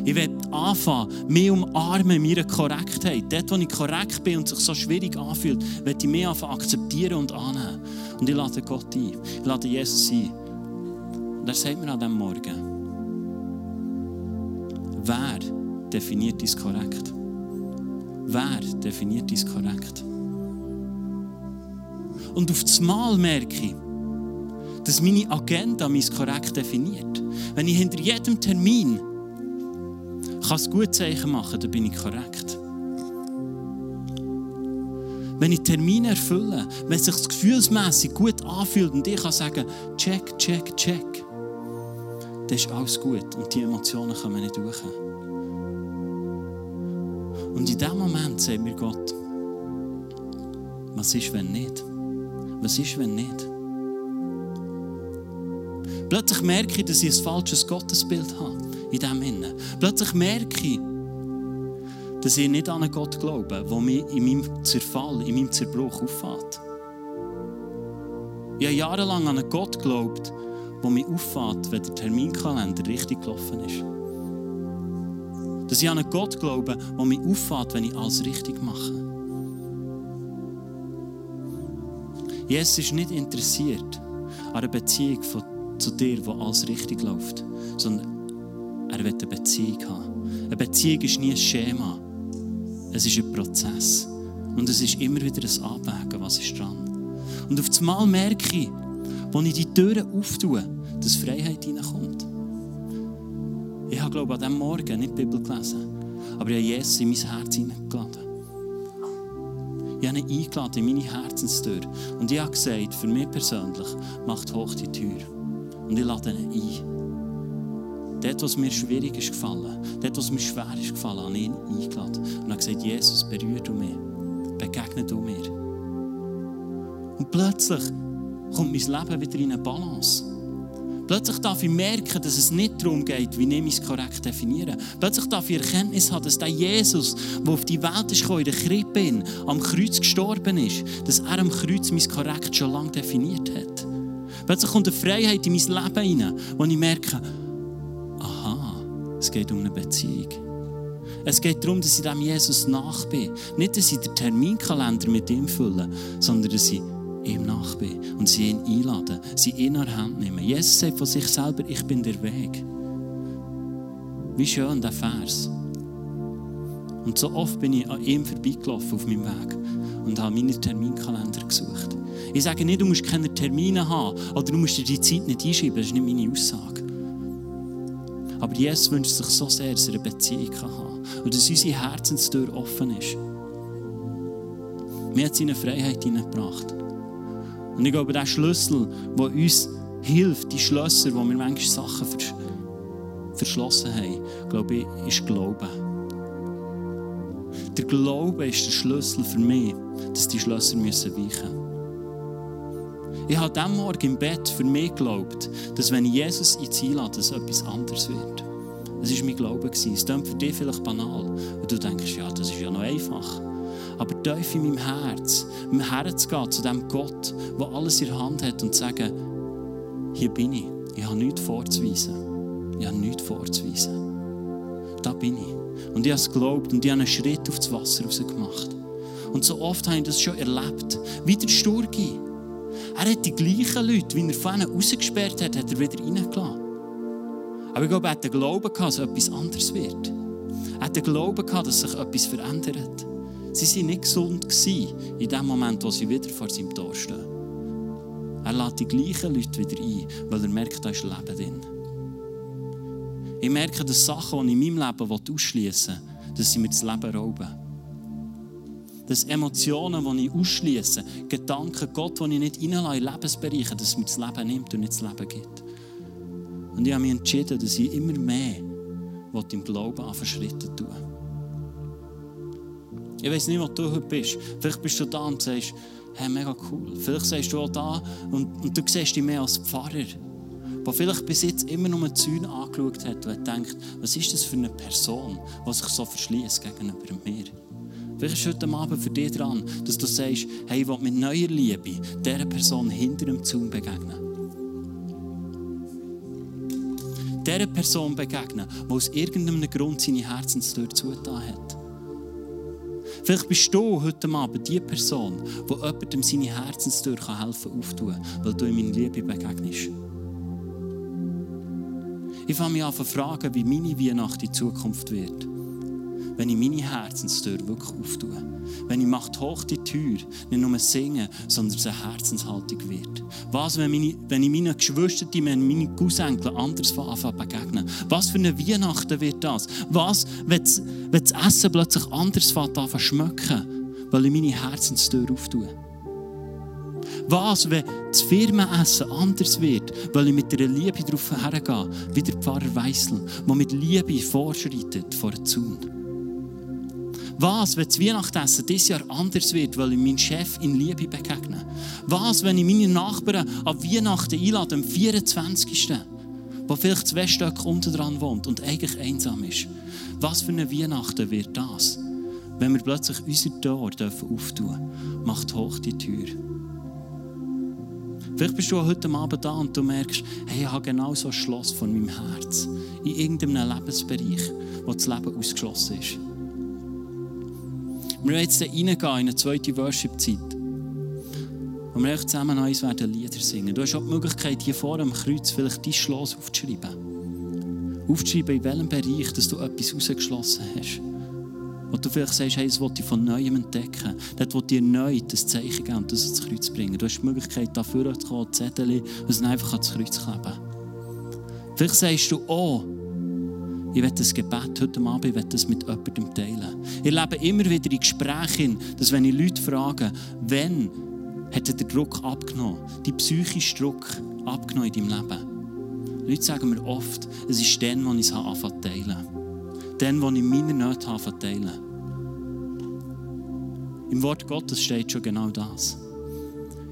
Ich will anfangen, mich umarmen in meiner Korrektheit. Dort, wo ich korrekt bin und sich so schwierig anfühlt, will ich mich anfangen akzeptieren und annehmen. Und ich lade Gott ein. Ich lade Jesus ein. Und er sagt mir an diesem Morgen, wer definiert dies korrekt? Wer definiert dies korrekt? Und auf das Mal merke ich, dass meine Agenda mich korrekt definiert. Wenn ich hinter jedem Termin kann ein gutes Zeichen machen dann bin ich korrekt. Wenn ich Termine erfülle, wenn es sich gefühlsmässig gut anfühlt und ich kann sagen, check, check, check, dann ist alles gut und die Emotionen kommen nicht durch. Und in dem Moment sagt mir Gott, was ist, wenn nicht? Was ist, wenn nicht? Plötzlich merke ich, dass ich ein falsches Gottesbild habe. In dem Innen. Plötzlich merke ich, dass ich nicht an einen Gott glaube, der mich in meinem Zerfall, in meinem Zerbruch auffällt. Ich habe jahrelang an einen Gott geglaubt, der mich auffällt, wenn der Terminkalender richtig gelaufen ist. Dass ich an einen Gott glaube, der mich auffällt, wenn ich alles richtig mache. Jesus ist nicht interessiert an einer Beziehung von, zu dir, wo alles richtig läuft, sondern er will eine Beziehung haben. Eine Beziehung ist nie ein Schema. Es ist ein Prozess. Und es ist immer wieder ein Abwägen, was ist dran. Und auf einmal merke ich, als ich die Türen auftue, dass Freiheit hineinkommt. Ich glaube an diesem Morgen nicht die Bibel gelesen, aber ich habe Jesus in mein Herz hineingeladen. Ich habe ihn eingeladen in meine Herzenstür. Und ich habe gesagt, für mich persönlich, macht hoch die Tür. Und ich lade ihn ein. Dort, was mir schwierig ist gefallen, dort, was mir schwer ist gefallen, habe ich ihn eingeladen. Und habe gesagt, Jesus, berühre du mich. Begegne du mir. Und plötzlich kommt mein Leben wieder in eine Balance. Plötzlich darf ich merken, dass es nicht darum geht, wie ich es korrekt definiere. Plötzlich darf ich Erkenntnis haben, dass der Jesus, der auf die Welt ist in der Krippe, am Kreuz gestorben ist, dass er am Kreuz mein Korrekt schon lange definiert hat. Plötzlich kommt eine Freiheit in mein Leben hinein, wo ich merke, aha, es geht um eine Beziehung. Es geht darum, dass ich dem Jesus nach bin. Nicht, dass ich den Terminkalender mit ihm fülle, sondern dass ich ihm nach bin und sie ihn einladen, sie ihn an Hand nehmen. Jesus sagt von sich selber, ich bin der Weg. Wie schön der Vers. Und so oft bin ich an ihm vorbeigelaufen auf meinem Weg und habe meine Terminkalender gesucht. Ich sage nicht, du musst keine Termine haben oder du musst dir die Zeit nicht einschreiben, das ist nicht meine Aussage. Aber Jesus wünscht sich so sehr, dass er eine Beziehung haben kann und dass unsere Herzenstür offen ist. Mir hat seine Freiheit hineingebracht. Und ich glaube, der Schlüssel, der uns hilft, die Schlösser, wo wir manchmal Sachen vers verschlossen haben, glaube ich, ist Glauben. Der Glaube ist der Schlüssel für mich, dass die Schlösser müssen weichen müssen. Ich habe diesem Morgen im Bett für mich geglaubt, dass wenn ich Jesus ins einlade, dass etwas anderes wird. Das war mein Glaube. Es klingt für dich vielleicht banal. Und du denkst, ja, das ist ja noch einfach aber tief in meinem Herz, meinem Herz gehen zu dem Gott, der alles in der Hand hat und sagen, hier bin ich, ich habe nichts vorzuweisen. Ich habe nichts vorzuweisen. Da bin ich. Und ich habe es geglaubt und ich habe einen Schritt auf das Wasser rausgemacht. Und so oft habe ich das schon erlebt. Wie der Sturgi. Er hat die gleichen Leute, wie er von ihnen rausgesperrt hat, hat er wieder reingelassen. Aber ich glaube, er hat den Glauben gehabt, dass etwas anderes wird. Er hat den Glauben gehabt, dass sich etwas verändert. Sie waren nicht gesund in dem Moment, wo sie wieder vor seinem Tor stehen. Er lädt die gleichen Leute wieder ein, weil er merkt, da ist Leben drin. Ich merke, dass Sachen, die ich in meinem Leben ausschließen will, dass sie mir das Leben rauben. Dass Emotionen, die ich ausschließe, Gedanken, Gott, die ich nicht reinlasse in Lebensbereiche, dass mir das Leben nimmt und nicht das Leben gibt. Und ich habe mich entschieden, dass ich immer mehr im Glauben an Schritte tun Ich weiß nicht, wo du heute bist. Vielleicht bist du da und sagst, hey, mega cool. Vielleicht sagst du auch da und, und du siehst dich mehr als Pfarrer, der vielleicht bis jetzt immer nur die Zäune angeschaut hat und gedacht, was ist das für eine Person, die sich so verschließt gegenüber mir. Vielleicht ist heute Abend für dich dran, dass du sagst, hey, ich will mit neuer Liebe dieser Person hinter dem Zaun begegnen. Dieser Person begegnen, die aus irgendeinem Grund seine Herzenstür zugetan hat. Vielleicht bist du heute Abend die Person, die jemandem seine Herzenstür helfen kann auftun, weil du ihm in Liebe begegnest. Ich fange mich an zu fragen, wie meine Weihnacht in Zukunft wird wenn ich meine Herzenstür wirklich auftue. Wenn ich macht hoch die Tür, nicht nur singen, sondern es eine Herzenshaltung wird. Was, wenn, meine, wenn ich meinen Geschwistern, wenn meine Cousenkel anders anfangen begegnen? Was für eine Weihnachten wird das? Was, wenn das, wenn das Essen plötzlich anders anfangen schmecken, weil ich meine Herzenstür auftue? Was, wenn das Firmenessen anders wird, weil ich mit der Liebe darauf hergehe, wie der Pfarrer Weissel, der mit Liebe vorschreitet vor den Zaun? Was, wenn das Weihnachtsessen dieses Jahr anders wird, weil ich meinen Chef in Liebe begegne? Was, wenn ich meine Nachbarn an Weihnachten einlade, am 24., wo vielleicht zwei Stück unten dran wohnt und eigentlich einsam ist? Was für eine Weihnachten wird das, wenn wir plötzlich unser Tor auftun dürfen? Macht hoch die Tür. Vielleicht bist du heute Abend da und du merkst, hey, ich habe genau so ein Schloss von meinem Herz. In irgendeinem Lebensbereich, wo das Leben ausgeschlossen ist. Wir werden jetzt reingehen in eine zweite Worship-Zeit. Und wir zusammen noch eins werden Lieder singen. Du hast auch die Möglichkeit, hier vor am Kreuz vielleicht dein Schloss aufzuschreiben. Aufzuschreiben, in welchem Bereich dass du etwas rausgeschlossen hast. Wo du vielleicht sagst, hey, das will ich von Neuem entdecken. Dort will ich neu das Zeichen geben und das ins Kreuz bringen. Du hast die Möglichkeit, dafür zu kommen, Zettel und es einfach ans Kreuz kleben. Vielleicht sagst du, oh, ich werde das Gebet heute Abend ich das mit jemandem teilen. Ich lebe immer wieder in Gesprächen, dass wenn ich Leute frage, wann hat der Druck abgenommen, die psychische Druck abgenommen in deinem Leben. Leute sagen mir oft, es ist dann, wo ich es anfange zu teilen. Dann, wo ich meine Nöte anfange zu teilen. Im Wort Gottes steht schon genau das.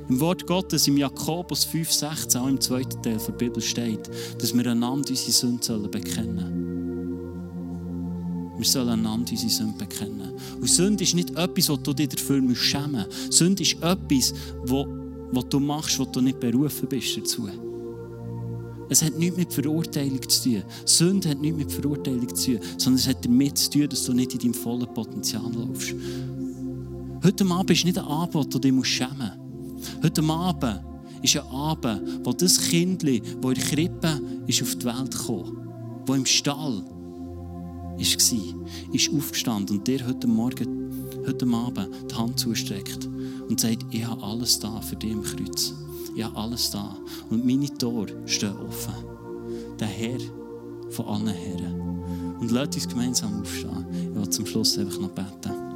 Im Wort Gottes, im Jakobus 5,16, auch im zweiten Teil der Bibel steht, dass wir einander unsere Sünden bekennen sollen. Wir sollen einander unsere Sünde bekennen. Und Sünde ist nicht etwas, was du dir dafür schämen musst. Sünde ist etwas, was du machst, was du nicht berufen bist dazu. Es hat nichts mit Verurteilung zu tun. Sünde hat nichts mit Verurteilung zu tun, sondern es hat damit zu tun, dass du nicht in deinem vollen Potenzial laufst. Heute Abend ist nicht ein Abend, wo du dich schämen musst. Heute Abend ist ein Abend, wo das Kind, das in der Krippe ist auf die Welt kam, das im Stall war, ist aufgestanden und dir heute Morgen, heute Abend die Hand zustreckt und sagt, ich habe alles da für dich im Kreuz. Ich habe alles da. Und meine Tore stehen offen. Der Herr von allen Herren. Und lasst uns gemeinsam aufstehen. Ich will zum Schluss einfach noch beten.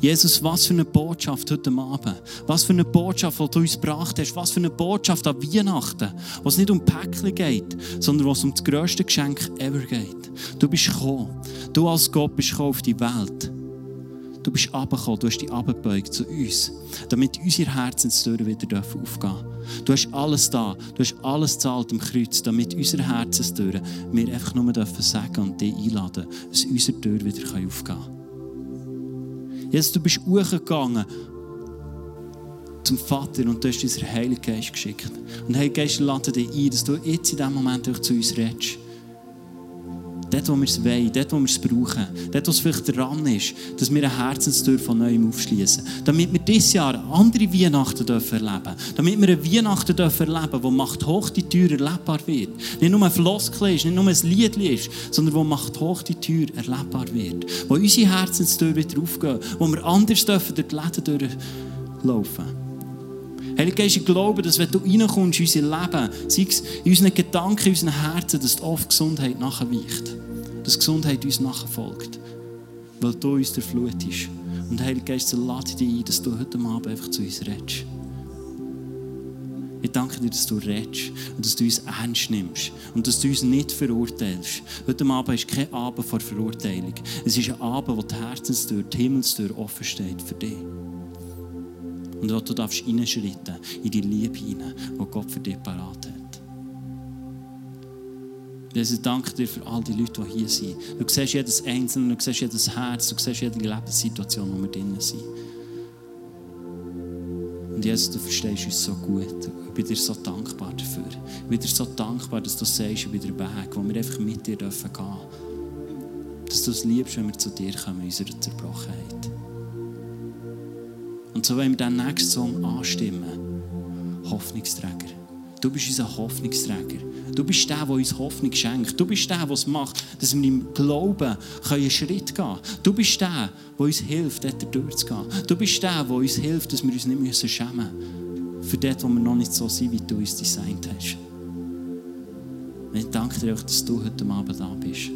Jesus, was für eine Botschaft heute Abend. Was für eine Botschaft, die du uns gebracht hast. Was für eine Botschaft an Weihnachten, wo es nicht um Päckchen geht, sondern wo es um das grösste Geschenk ever geht. Du bist gekommen. Du als Gott bist gekommen auf die Welt. Du bist abgekommen, du hast dich abgebeugt zu uns, damit unsere Herzenstüren wieder aufgehen dürfen. Du hast alles da, du hast alles zahlt im Kreuz, damit unsere Herzenstüren wir einfach nur dürfen sagen und dich einladen, dass unsere Tür wieder aufgehen kann. Jesus, du bist hochgegangen zum Vater und du hast unseren Heiligen Geist geschickt. Und Heiliger Geist, lade dich ein, dass du jetzt in diesem Moment auch zu uns redest. Dort, wo wir es wollen, dort, wo wir es brauchen, dort, wo es vielleicht dran ist, dass wir eine Herzenstür von neuem aufschließen. Damit wir dieses Jahr andere Weihnachten dürfen erleben Damit wir eine Weihnachten dürfen erleben wo Macht hoch die Tür erlebbar wird. Nicht nur ein Floskel ist, nicht nur ein Lied ist, sondern wo Macht hoch die Tür erlebbar wird. Wo unsere Herzenstür wieder aufgehen, wo wir anders dürfen durch die Läden durchlaufen. Heilige Geist, ich glaube, dass wenn du reinkommst in unser Leben, sei es in unseren Gedanken, in unseren Herzen, dass oft Gesundheit nachweicht. Dass Gesundheit uns nachfolgt. Weil du uns der Flut ist. Und Heilige Geist, lade dich ein, dass du heute Abend einfach zu uns redest. Ich danke dir, dass du redest und dass du uns ernst nimmst und dass du uns nicht verurteilst. Heute Abend ist kein Abend vor Verurteilung. Es ist ein Abend, wo die Herzenstür, die Himmelstür offen steht für dich. Und wo du darfst reinschreiten in die Liebe hinein, die Gott für dich parat hat. Jesus, danke dir für all die Leute, die hier sind. Du siehst jedes Einzelne, du siehst jedes Herz, du siehst jede Lebenssituation, wo wir drinnen sind. Und Jesus, du verstehst uns so gut. Ich bin dir so dankbar dafür. Ich bin dir so dankbar, dass du sagst, über den Weg, wo wir einfach mit dir gehen dürfen. Dass du es liebst, wenn wir zu dir kommen, in unserer Zerbrochenheit. Und so wollen wir den nächsten Song anstimmen. Hoffnungsträger. Du bist unser Hoffnungsträger. Du bist der, der uns Hoffnung schenkt. Du bist der, der es macht, dass wir im Glauben einen Schritt gehen können. Du bist der, der uns hilft, dort durchzugehen. Du bist der, der uns hilft, dass wir uns nicht schämen müssen. Für das, wo wir noch nicht so sind, wie du uns designt hast. Ich danke dir auch, dass du heute Abend da bist.